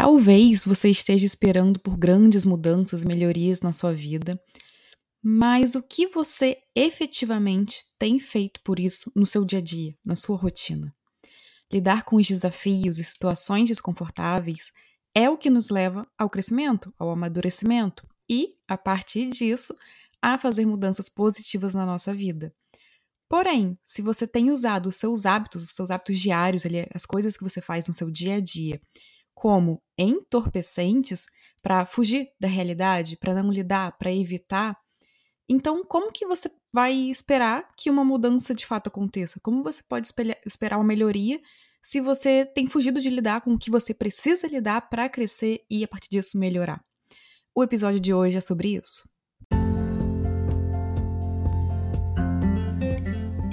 Talvez você esteja esperando por grandes mudanças, melhorias na sua vida, mas o que você efetivamente tem feito por isso no seu dia a dia, na sua rotina? Lidar com os desafios e situações desconfortáveis é o que nos leva ao crescimento, ao amadurecimento e, a partir disso, a fazer mudanças positivas na nossa vida. Porém, se você tem usado os seus hábitos, os seus hábitos diários, as coisas que você faz no seu dia a dia, como entorpecentes para fugir da realidade, para não lidar, para evitar, então como que você vai esperar que uma mudança de fato aconteça? Como você pode esperar uma melhoria se você tem fugido de lidar com o que você precisa lidar para crescer e a partir disso melhorar? O episódio de hoje é sobre isso.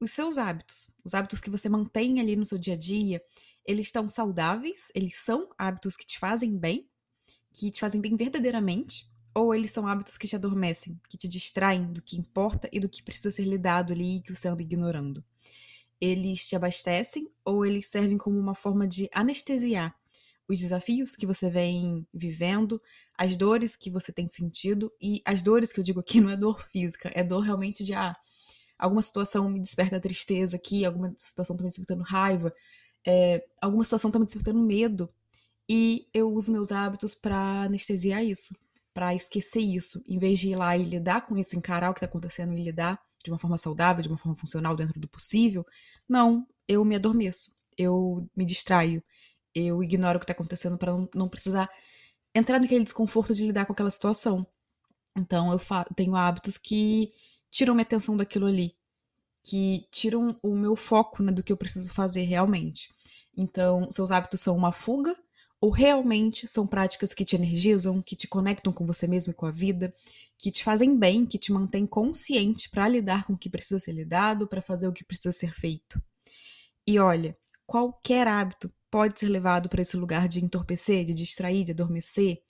os seus hábitos, os hábitos que você mantém ali no seu dia a dia, eles estão saudáveis? Eles são hábitos que te fazem bem? Que te fazem bem verdadeiramente? Ou eles são hábitos que te adormecem, que te distraem do que importa e do que precisa ser lidado ali e que você anda ignorando? Eles te abastecem ou eles servem como uma forma de anestesiar os desafios que você vem vivendo, as dores que você tem sentido e as dores que eu digo aqui não é dor física, é dor realmente de ah, alguma situação me desperta tristeza aqui, alguma situação está me despertando raiva, é, alguma situação está me despertando medo. E eu uso meus hábitos para anestesiar isso, para esquecer isso, em vez de ir lá e lidar com isso, encarar o que está acontecendo e lidar de uma forma saudável, de uma forma funcional dentro do possível. Não, eu me adormeço, eu me distraio, eu ignoro o que está acontecendo para não, não precisar entrar naquele desconforto de lidar com aquela situação. Então eu tenho hábitos que tiram minha atenção daquilo ali, que tiram o meu foco né, do que eu preciso fazer realmente. Então, seus hábitos são uma fuga ou realmente são práticas que te energizam, que te conectam com você mesmo e com a vida, que te fazem bem, que te mantêm consciente para lidar com o que precisa ser lidado, para fazer o que precisa ser feito. E olha, qualquer hábito pode ser levado para esse lugar de entorpecer, de distrair, de adormecer,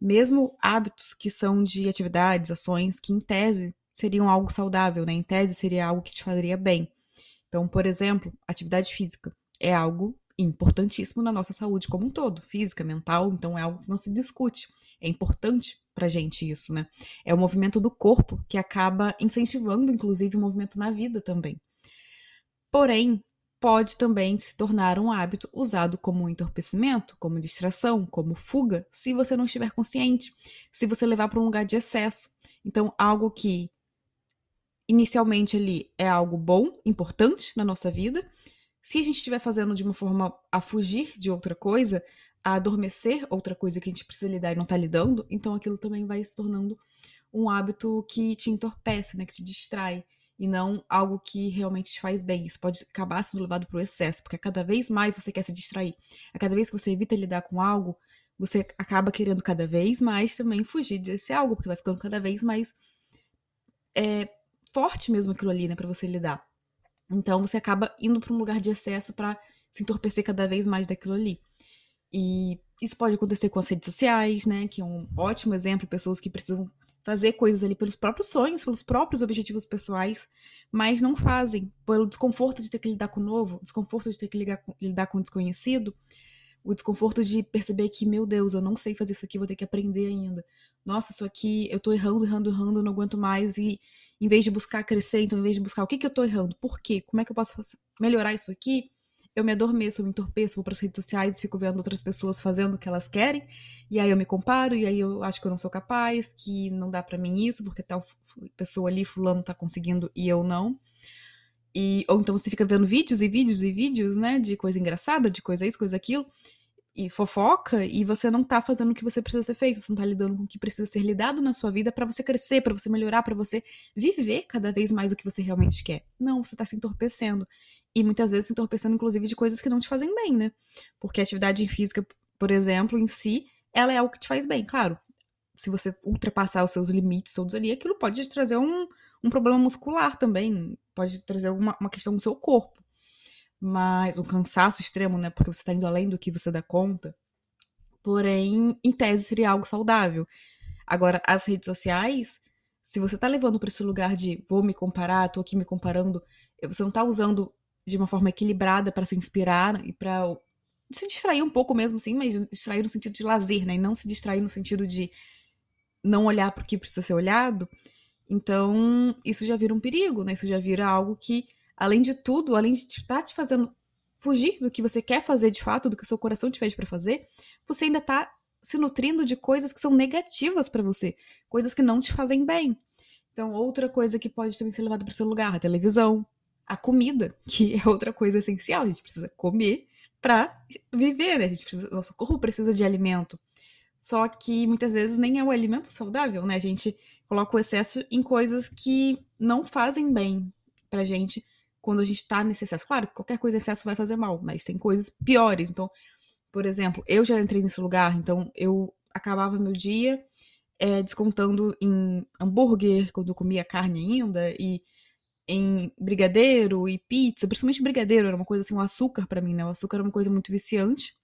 mesmo hábitos que são de atividades, ações que em tese seriam algo saudável, né? Em tese, seria algo que te faria bem. Então, por exemplo, atividade física é algo importantíssimo na nossa saúde como um todo, física, mental, então é algo que não se discute. É importante pra gente isso, né? É o movimento do corpo que acaba incentivando, inclusive, o movimento na vida também. Porém, pode também se tornar um hábito usado como entorpecimento, como distração, como fuga, se você não estiver consciente, se você levar para um lugar de excesso. Então, algo que inicialmente ali é algo bom, importante na nossa vida. Se a gente estiver fazendo de uma forma a fugir de outra coisa, a adormecer outra coisa que a gente precisa lidar e não está lidando, então aquilo também vai se tornando um hábito que te entorpece, né, que te distrai e não algo que realmente te faz bem. Isso pode acabar sendo levado para o excesso, porque cada vez mais você quer se distrair. A cada vez que você evita lidar com algo, você acaba querendo cada vez mais também fugir desse algo, porque vai ficando cada vez mais é, forte mesmo aquilo ali, né, para você lidar. Então você acaba indo para um lugar de excesso para se entorpecer cada vez mais daquilo ali. E isso pode acontecer com as redes sociais, né, que é um ótimo exemplo, pessoas que precisam fazer coisas ali pelos próprios sonhos, pelos próprios objetivos pessoais, mas não fazem, pelo desconforto de ter que lidar com o novo, desconforto de ter que lidar com, lidar com o desconhecido, o desconforto de perceber que, meu Deus, eu não sei fazer isso aqui, vou ter que aprender ainda. Nossa, isso aqui eu tô errando, errando, errando, não aguento mais. E em vez de buscar crescer, então, em vez de buscar o que, que eu tô errando, por quê, como é que eu posso melhorar isso aqui, eu me adormeço, eu me entorpeço, vou para as redes sociais, fico vendo outras pessoas fazendo o que elas querem, e aí eu me comparo, e aí eu acho que eu não sou capaz, que não dá para mim isso, porque tal pessoa ali, fulano, tá conseguindo e eu não. E, ou então você fica vendo vídeos e vídeos e vídeos, né, de coisa engraçada, de coisa isso, coisa aquilo, e fofoca, e você não tá fazendo o que você precisa ser feito, você não tá lidando com o que precisa ser lidado na sua vida para você crescer, para você melhorar, para você viver cada vez mais o que você realmente quer. Não, você tá se entorpecendo. E muitas vezes se entorpecendo, inclusive, de coisas que não te fazem bem, né? Porque a atividade física, por exemplo, em si, ela é algo que te faz bem, claro. se você ultrapassar os seus limites todos ali, aquilo pode te trazer um, um problema muscular também, pode trazer alguma uma questão no seu corpo. Mas um cansaço extremo, né? Porque você está indo além do que você dá conta. Porém, em tese seria algo saudável. Agora, as redes sociais, se você tá levando para esse lugar de vou me comparar, tô aqui me comparando, você não tá usando de uma forma equilibrada para se inspirar e para se distrair um pouco mesmo, sim, mas distrair no sentido de lazer, né? E não se distrair no sentido de não olhar para o que precisa ser olhado. Então, isso já vira um perigo, né? Isso já vira algo que, além de tudo, além de estar tá te fazendo fugir do que você quer fazer de fato, do que o seu coração te pede para fazer, você ainda tá se nutrindo de coisas que são negativas para você, coisas que não te fazem bem. Então, outra coisa que pode também ser levada para seu lugar, a televisão, a comida, que é outra coisa essencial. A gente precisa comer para viver, né? A gente precisa, nosso corpo precisa de alimento. Só que muitas vezes nem é o alimento saudável, né? A gente coloca o excesso em coisas que não fazem bem pra gente quando a gente tá nesse excesso. Claro, qualquer coisa excesso vai fazer mal, mas tem coisas piores. Então, por exemplo, eu já entrei nesse lugar, então eu acabava meu dia é, descontando em hambúrguer, quando eu comia carne ainda, e em brigadeiro e pizza, principalmente brigadeiro, era uma coisa assim, um açúcar para mim, né? O açúcar era uma coisa muito viciante.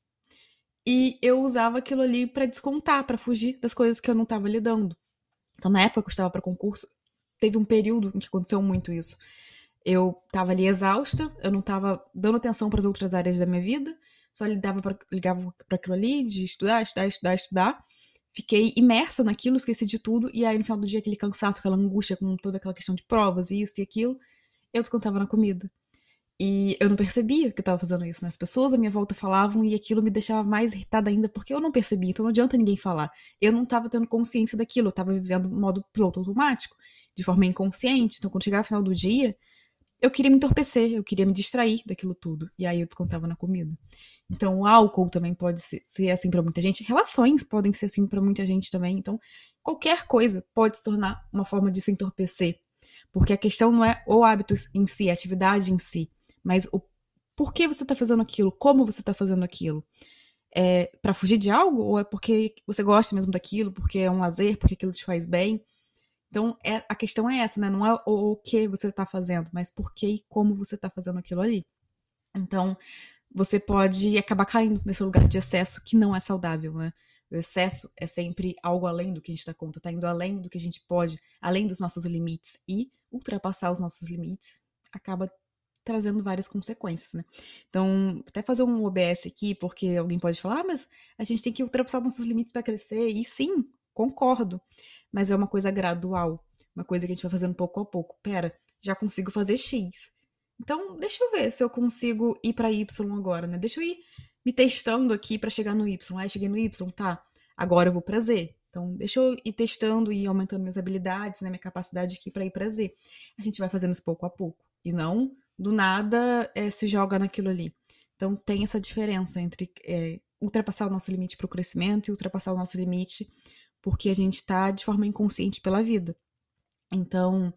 E eu usava aquilo ali para descontar, para fugir das coisas que eu não tava lidando. Então, na época que eu estava para concurso, teve um período em que aconteceu muito isso. Eu tava ali exausta, eu não tava dando atenção para as outras áreas da minha vida, só lidava pra, ligava para aquilo ali, de estudar, estudar, estudar, estudar. Fiquei imersa naquilo, esqueci de tudo, e aí no final do dia, aquele cansaço, aquela angústia com toda aquela questão de provas e isso e aquilo, eu descontava na comida. E eu não percebia que eu tava fazendo isso, né? As pessoas à minha volta falavam e aquilo me deixava mais irritada ainda porque eu não percebia, então não adianta ninguém falar. Eu não tava tendo consciência daquilo, eu tava vivendo no modo piloto automático, de forma inconsciente. Então quando chegava no final do dia, eu queria me entorpecer, eu queria me distrair daquilo tudo. E aí eu descontava na comida. Então o álcool também pode ser, ser assim para muita gente. Relações podem ser assim para muita gente também. Então qualquer coisa pode se tornar uma forma de se entorpecer. Porque a questão não é o hábito em si, a atividade em si, mas o porquê você está fazendo aquilo, como você está fazendo aquilo. É para fugir de algo ou é porque você gosta mesmo daquilo, porque é um lazer, porque aquilo te faz bem? Então, é, a questão é essa, né? Não é o, o que você está fazendo, mas por que e como você está fazendo aquilo ali. Então, você pode acabar caindo nesse lugar de excesso que não é saudável, né? O excesso é sempre algo além do que a gente dá conta, tá indo além do que a gente pode, além dos nossos limites. E ultrapassar os nossos limites acaba trazendo várias consequências, né? Então, até fazer um OBS aqui, porque alguém pode falar, ah, mas a gente tem que ultrapassar nossos limites para crescer. E sim, concordo mas é uma coisa gradual, uma coisa que a gente vai fazendo pouco a pouco. Pera, já consigo fazer X. Então, deixa eu ver se eu consigo ir para Y agora, né? Deixa eu ir me testando aqui para chegar no Y. Aí cheguei no Y, tá? Agora eu vou para Z. Então, deixa eu ir testando e aumentando minhas habilidades, né, minha capacidade aqui para ir para Z. A gente vai fazendo isso pouco a pouco e não do nada é, se joga naquilo ali. Então, tem essa diferença entre é, ultrapassar o nosso limite para o crescimento e ultrapassar o nosso limite porque a gente está de forma inconsciente pela vida. Então,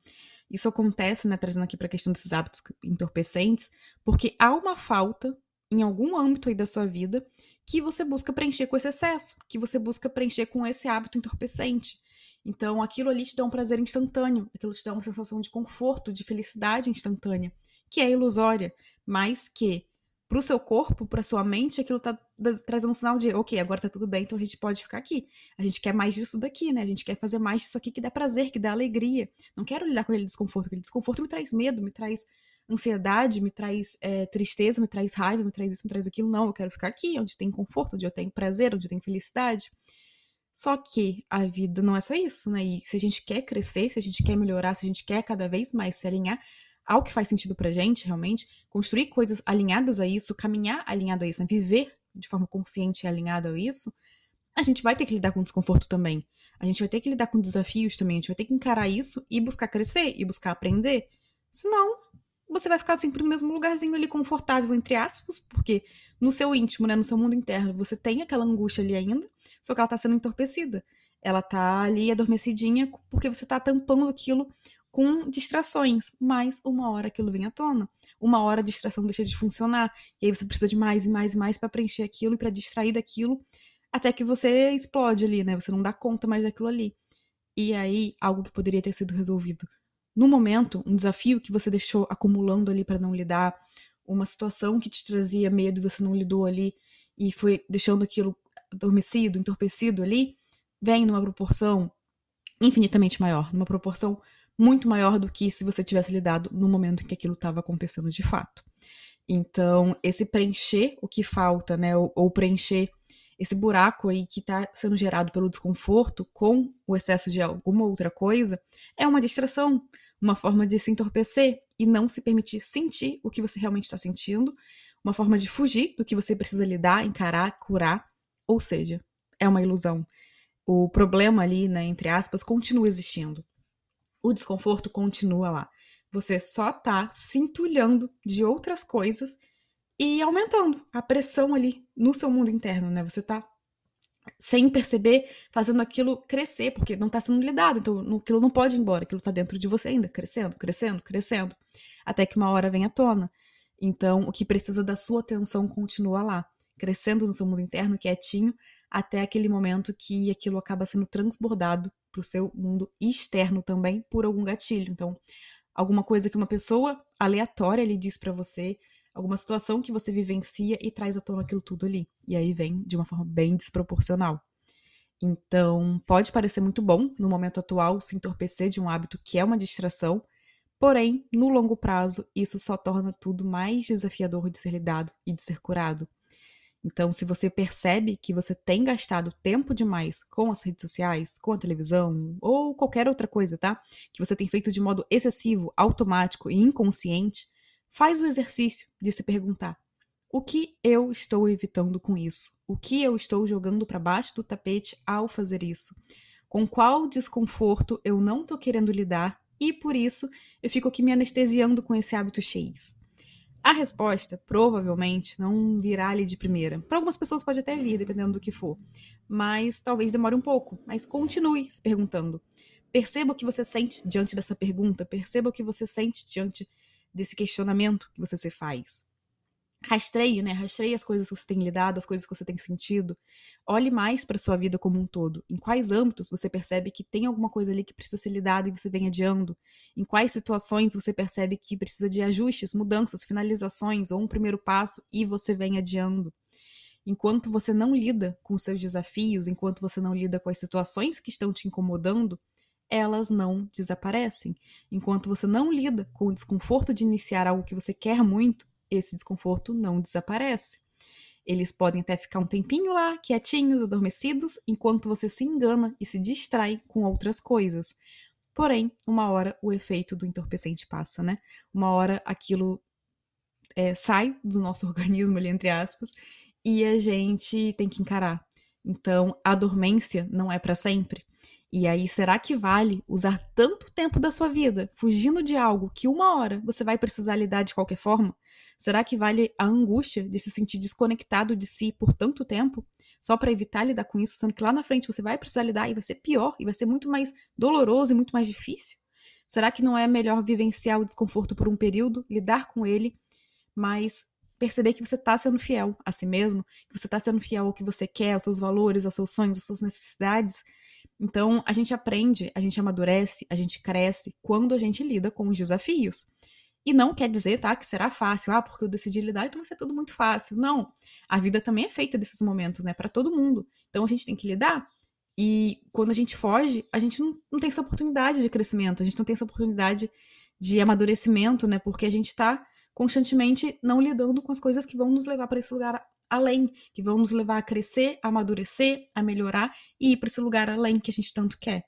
isso acontece, né, trazendo aqui para a questão desses hábitos entorpecentes, porque há uma falta em algum âmbito aí da sua vida que você busca preencher com esse excesso, que você busca preencher com esse hábito entorpecente. Então, aquilo ali te dá um prazer instantâneo, aquilo te dá uma sensação de conforto, de felicidade instantânea, que é ilusória, mas que para o seu corpo, para sua mente, aquilo tá trazendo um sinal de, ok, agora tá tudo bem, então a gente pode ficar aqui. A gente quer mais disso daqui, né? A gente quer fazer mais disso aqui que dá prazer, que dá alegria. Não quero lidar com aquele desconforto. Aquele desconforto me traz medo, me traz ansiedade, me traz é, tristeza, me traz raiva, me traz isso, me traz aquilo. Não, eu quero ficar aqui, onde tem conforto, onde eu tenho prazer, onde eu tenho felicidade. Só que a vida não é só isso, né? E se a gente quer crescer, se a gente quer melhorar, se a gente quer cada vez mais se alinhar, ao que faz sentido pra gente, realmente, construir coisas alinhadas a isso, caminhar alinhado a isso, né? viver de forma consciente e alinhada a isso, a gente vai ter que lidar com desconforto também. A gente vai ter que lidar com desafios também, a gente vai ter que encarar isso e buscar crescer e buscar aprender. Senão, você vai ficar sempre no mesmo lugarzinho ali confortável, entre aspas, porque no seu íntimo, né, no seu mundo interno, você tem aquela angústia ali ainda, só que ela tá sendo entorpecida. Ela tá ali adormecidinha porque você tá tampando aquilo com distrações, mas uma hora aquilo vem à tona. Uma hora a distração deixa de funcionar, e aí você precisa de mais e mais e mais para preencher aquilo e para distrair daquilo. até que você explode ali, né? Você não dá conta mais daquilo ali. E aí, algo que poderia ter sido resolvido no momento, um desafio que você deixou acumulando ali para não lidar, uma situação que te trazia medo e você não lidou ali e foi deixando aquilo adormecido, entorpecido ali, vem numa proporção infinitamente maior, numa proporção muito maior do que se você tivesse lidado no momento em que aquilo estava acontecendo de fato. Então, esse preencher o que falta, né, ou, ou preencher esse buraco aí que está sendo gerado pelo desconforto com o excesso de alguma outra coisa, é uma distração, uma forma de se entorpecer e não se permitir sentir o que você realmente está sentindo, uma forma de fugir do que você precisa lidar, encarar, curar, ou seja, é uma ilusão. O problema ali, né, entre aspas, continua existindo. O desconforto continua lá. Você só está se entulhando de outras coisas e aumentando a pressão ali no seu mundo interno, né? Você está sem perceber, fazendo aquilo crescer, porque não está sendo lidado, então aquilo não pode ir embora, aquilo está dentro de você ainda, crescendo, crescendo, crescendo, até que uma hora vem à tona. Então, o que precisa da sua atenção continua lá, crescendo no seu mundo interno, quietinho, até aquele momento que aquilo acaba sendo transbordado para o seu mundo externo também por algum gatilho. Então, alguma coisa que uma pessoa aleatória lhe diz para você, alguma situação que você vivencia e traz à tona aquilo tudo ali. E aí vem de uma forma bem desproporcional. Então, pode parecer muito bom no momento atual se entorpecer de um hábito que é uma distração, porém, no longo prazo, isso só torna tudo mais desafiador de ser lidado e de ser curado. Então, se você percebe que você tem gastado tempo demais com as redes sociais, com a televisão ou qualquer outra coisa, tá? Que você tem feito de modo excessivo, automático e inconsciente, faz o exercício de se perguntar: o que eu estou evitando com isso? O que eu estou jogando para baixo do tapete ao fazer isso? Com qual desconforto eu não estou querendo lidar e por isso eu fico aqui me anestesiando com esse hábito X? A resposta provavelmente não virá ali de primeira. Para algumas pessoas pode até vir, dependendo do que for, mas talvez demore um pouco. Mas continue se perguntando. Perceba o que você sente diante dessa pergunta, perceba o que você sente diante desse questionamento que você se faz. Rastreie, né? Rastreie as coisas que você tem lidado, as coisas que você tem sentido. Olhe mais para sua vida como um todo. Em quais âmbitos você percebe que tem alguma coisa ali que precisa ser lidada e você vem adiando? Em quais situações você percebe que precisa de ajustes, mudanças, finalizações ou um primeiro passo e você vem adiando? Enquanto você não lida com seus desafios, enquanto você não lida com as situações que estão te incomodando, elas não desaparecem. Enquanto você não lida com o desconforto de iniciar algo que você quer muito, esse desconforto não desaparece. Eles podem até ficar um tempinho lá, quietinhos, adormecidos, enquanto você se engana e se distrai com outras coisas. Porém, uma hora o efeito do entorpecente passa, né? Uma hora aquilo é, sai do nosso organismo, ali, entre aspas, e a gente tem que encarar. Então, a dormência não é para sempre. E aí, será que vale usar tanto tempo da sua vida fugindo de algo que uma hora você vai precisar lidar de qualquer forma? Será que vale a angústia de se sentir desconectado de si por tanto tempo? Só para evitar lidar com isso, sendo que lá na frente você vai precisar lidar e vai ser pior, e vai ser muito mais doloroso e muito mais difícil? Será que não é melhor vivenciar o desconforto por um período, lidar com ele, mas perceber que você está sendo fiel a si mesmo, que você está sendo fiel ao que você quer, aos seus valores, aos seus sonhos, às suas necessidades, então, a gente aprende, a gente amadurece, a gente cresce quando a gente lida com os desafios. E não quer dizer, tá, que será fácil, ah, porque eu decidi lidar, então vai ser tudo muito fácil. Não. A vida também é feita desses momentos, né, para todo mundo. Então a gente tem que lidar. E quando a gente foge, a gente não, não tem essa oportunidade de crescimento, a gente não tem essa oportunidade de amadurecimento, né, porque a gente tá constantemente não lidando com as coisas que vão nos levar para esse lugar além, que vão nos levar a crescer, a amadurecer, a melhorar e ir para esse lugar além que a gente tanto quer.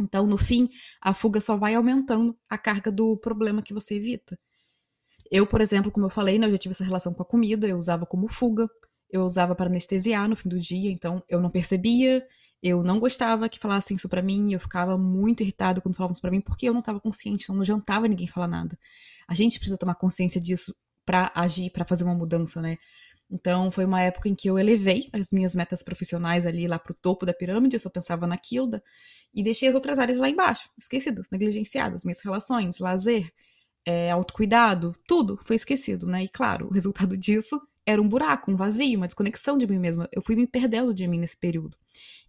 Então, no fim, a fuga só vai aumentando a carga do problema que você evita. Eu, por exemplo, como eu falei, né, eu já tive essa relação com a comida, eu usava como fuga, eu usava para anestesiar no fim do dia, então eu não percebia, eu não gostava que falassem isso para mim, eu ficava muito irritada quando falavam isso para mim, porque eu não estava consciente, então não adiantava ninguém falar nada. A gente precisa tomar consciência disso para agir, para fazer uma mudança, né? Então, foi uma época em que eu elevei as minhas metas profissionais ali lá pro topo da pirâmide, eu só pensava naquilo, e deixei as outras áreas lá embaixo, esquecidas, negligenciadas, minhas relações, lazer, é, autocuidado, tudo foi esquecido, né? E claro, o resultado disso era um buraco, um vazio, uma desconexão de mim mesma. Eu fui me perdendo de mim nesse período.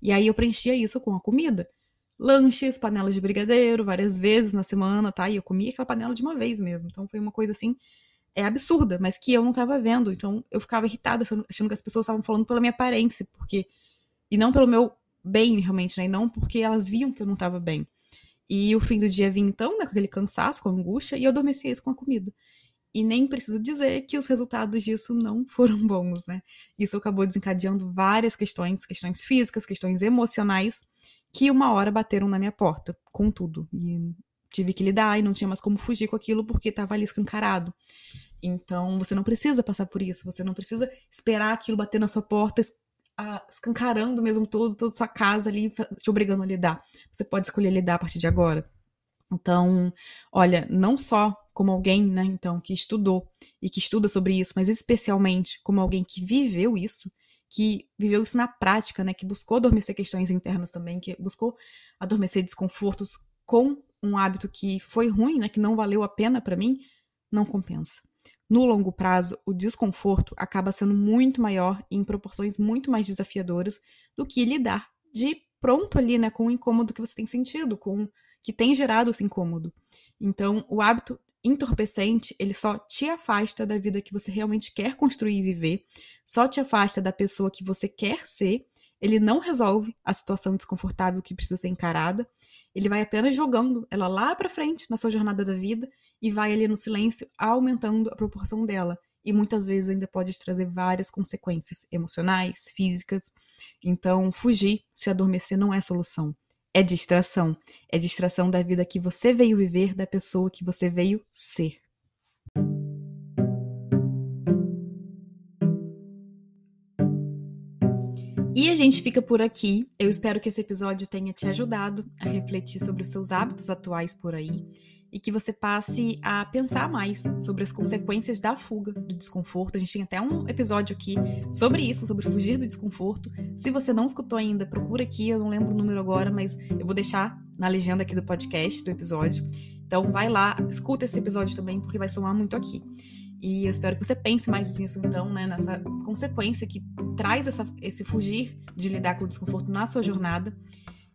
E aí eu preenchia isso com a comida. Lanches, panelas de brigadeiro, várias vezes na semana, tá? E eu comia aquela panela de uma vez mesmo. Então foi uma coisa assim, é absurda, mas que eu não tava vendo. Então eu ficava irritada, achando que as pessoas estavam falando pela minha aparência, porque. E não pelo meu bem, realmente, né? E não porque elas viam que eu não tava bem. E o fim do dia vinha então, né, com aquele cansaço, com angústia, e eu adormecia isso com a comida. E nem preciso dizer que os resultados disso não foram bons, né? Isso acabou desencadeando várias questões, questões físicas, questões emocionais, que uma hora bateram na minha porta, com tudo. E tive que lidar e não tinha mais como fugir com aquilo porque estava ali escancarado. Então, você não precisa passar por isso, você não precisa esperar aquilo bater na sua porta, escancarando mesmo todo, toda sua casa ali, te obrigando a lidar. Você pode escolher lidar a partir de agora. Então, olha, não só como alguém, né, então, que estudou e que estuda sobre isso, mas especialmente como alguém que viveu isso, que viveu isso na prática, né, que buscou adormecer questões internas também, que buscou adormecer desconfortos com um hábito que foi ruim, né, que não valeu a pena para mim, não compensa. No longo prazo, o desconforto acaba sendo muito maior e em proporções muito mais desafiadoras do que lidar de pronto ali, né, com o incômodo que você tem sentido, com que tem gerado esse incômodo. Então, o hábito entorpecente, ele só te afasta da vida que você realmente quer construir e viver, só te afasta da pessoa que você quer ser, ele não resolve a situação desconfortável que precisa ser encarada, ele vai apenas jogando ela lá para frente na sua jornada da vida e vai ali no silêncio aumentando a proporção dela. E muitas vezes ainda pode trazer várias consequências emocionais, físicas. Então, fugir, se adormecer não é solução é distração. É distração da vida que você veio viver, da pessoa que você veio ser. E a gente fica por aqui. Eu espero que esse episódio tenha te ajudado a refletir sobre os seus hábitos atuais por aí e que você passe a pensar mais sobre as consequências da fuga, do desconforto. A gente tem até um episódio aqui sobre isso, sobre fugir do desconforto. Se você não escutou ainda, procura aqui, eu não lembro o número agora, mas eu vou deixar na legenda aqui do podcast, do episódio. Então vai lá, escuta esse episódio também, porque vai somar muito aqui. E eu espero que você pense mais nisso, então, né, nessa consequência que traz essa, esse fugir de lidar com o desconforto na sua jornada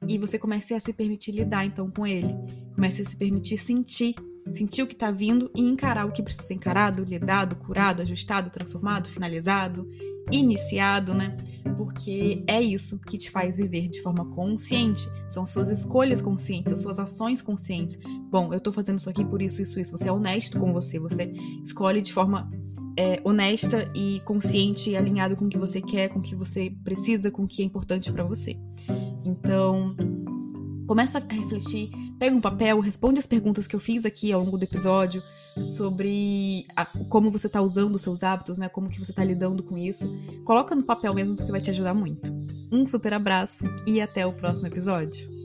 e você comece a se permitir lidar então com ele. Comece a se permitir sentir, sentir o que está vindo e encarar o que precisa ser encarado, lidado, curado, ajustado, transformado, finalizado, iniciado, né? Porque é isso que te faz viver de forma consciente. São suas escolhas conscientes, as suas ações conscientes. Bom, eu tô fazendo isso aqui por isso, isso, isso. Você é honesto com você, você escolhe de forma é, honesta e consciente e alinhado com o que você quer, com o que você precisa, com o que é importante para você. Então, começa a refletir, pega um papel, responde as perguntas que eu fiz aqui ao longo do episódio sobre a, como você está usando os seus hábitos, né? Como que você está lidando com isso. Coloca no papel mesmo porque vai te ajudar muito. Um super abraço e até o próximo episódio.